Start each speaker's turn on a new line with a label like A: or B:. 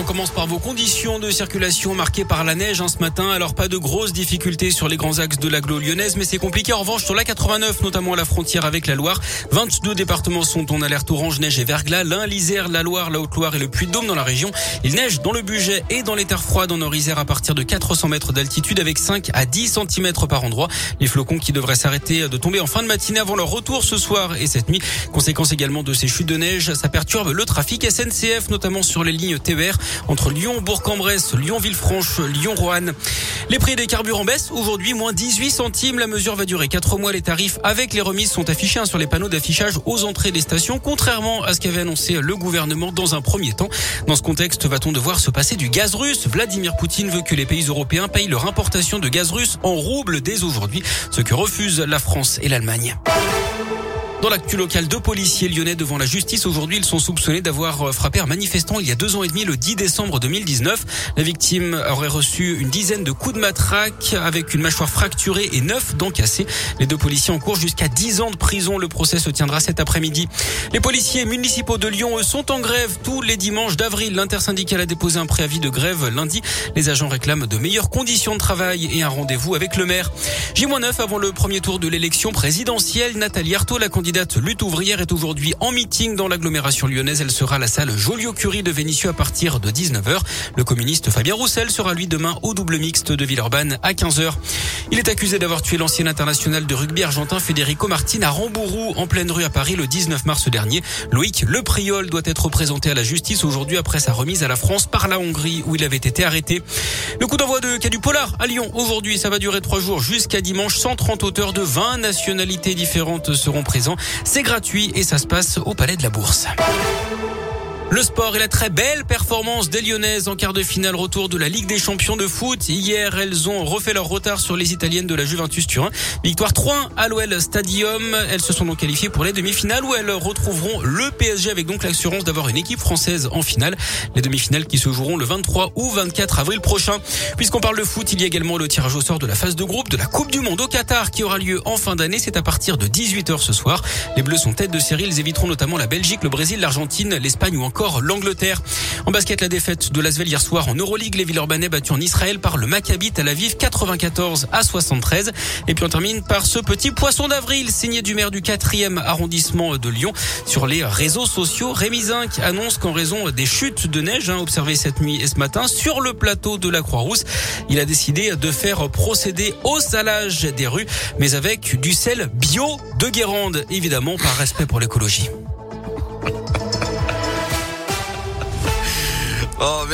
A: On commence par vos conditions de circulation marquées par la neige hein, ce matin. Alors pas de grosses difficultés sur les grands axes de l'agglo lyonnaise, mais c'est compliqué en revanche sur la 89, notamment à la frontière avec la Loire. 22 départements sont en alerte orange, neige et verglas. L'Ain, l'Isère, la Loire, la Haute-Loire et le Puy-de-Dôme dans la région. Il neige dans le budget et dans les terres froides en Nord-Isère à partir de 400 mètres d'altitude avec 5 à 10 cm par endroit. Les flocons qui devraient s'arrêter de tomber en fin de matinée avant leur retour ce soir et cette nuit. Conséquence également de ces chutes de neige, ça perturbe le trafic SNCF, notamment sur les lignes TER entre Lyon, Bourg-en-Bresse, Lyon-Villefranche, Lyon-Roanne. Les prix des carburants baissent. Aujourd'hui, moins 18 centimes. La mesure va durer 4 mois. Les tarifs avec les remises sont affichés hein, sur les panneaux d'affichage aux entrées des stations, contrairement à ce qu'avait annoncé le gouvernement dans un premier temps. Dans ce contexte, va-t-on devoir se passer du gaz russe? Vladimir Poutine veut que les pays européens payent leur importation de gaz russe en roubles dès aujourd'hui, ce que refusent la France et l'Allemagne. Dans l'actu local, deux policiers lyonnais devant la justice aujourd'hui, ils sont soupçonnés d'avoir euh, frappé un manifestant il y a deux ans et demi, le 10 décembre 2019. La victime aurait reçu une dizaine de coups de matraque avec une mâchoire fracturée et neuf dents cassées. Les deux policiers en cours jusqu'à 10 ans de prison. Le procès se tiendra cet après-midi. Les policiers municipaux de Lyon eux, sont en grève tous les dimanches d'avril. L'intersyndicale a déposé un préavis de grève lundi. Les agents réclament de meilleures conditions de travail et un rendez-vous avec le maire. J-9 avant le premier tour de l'élection présidentielle. Nathalie Arthaud, la candidate lutte ouvrière est aujourd'hui en meeting dans l'agglomération lyonnaise. Elle sera à la salle Joliot-Curie de Vénissieux à partir de 19h. Le communiste Fabien Roussel sera lui demain au double mixte de Villeurbanne à 15h. Il est accusé d'avoir tué l'ancien international de rugby argentin Federico Martin à Rambourou en pleine rue à Paris le 19 mars dernier. Loïc Lepriol doit être présenté à la justice aujourd'hui après sa remise à la France par la Hongrie où il avait été arrêté. Le coup d'envoi de Cadu Polar à Lyon aujourd'hui, ça va durer trois jours jusqu'à dimanche. 130 auteurs de 20 nationalités différentes seront présents. C'est gratuit et ça se passe au Palais de la Bourse. Le sport et la très belle performance des Lyonnaises en quart de finale retour de la Ligue des Champions de foot. Hier, elles ont refait leur retard sur les Italiennes de la Juventus Turin. Victoire 3 à l'OL Stadium. Elles se sont donc qualifiées pour les demi-finales où elles retrouveront le PSG avec donc l'assurance d'avoir une équipe française en finale. Les demi-finales qui se joueront le 23 ou 24 avril prochain. Puisqu'on parle de foot, il y a également le tirage au sort de la phase de groupe de la Coupe du Monde au Qatar qui aura lieu en fin d'année. C'est à partir de 18h ce soir. Les Bleus sont tête de série. Ils éviteront notamment la Belgique, le Brésil, l'Argentine, l'Espagne ou encore l'Angleterre. En basket, la défaite de l'Asvel hier soir en Euroleague, les Villeurbanais battus en Israël par le Maccabi Tel Aviv 94 à 73. Et puis on termine par ce petit poisson d'avril signé du maire du 4e arrondissement de Lyon sur les réseaux sociaux. Rémi Zinc annonce qu'en raison des chutes de neige hein, observées cette nuit et ce matin sur le plateau de la Croix-Rousse, il a décidé de faire procéder au salage des rues, mais avec du sel bio de Guérande, évidemment par respect pour l'écologie.
B: Oh,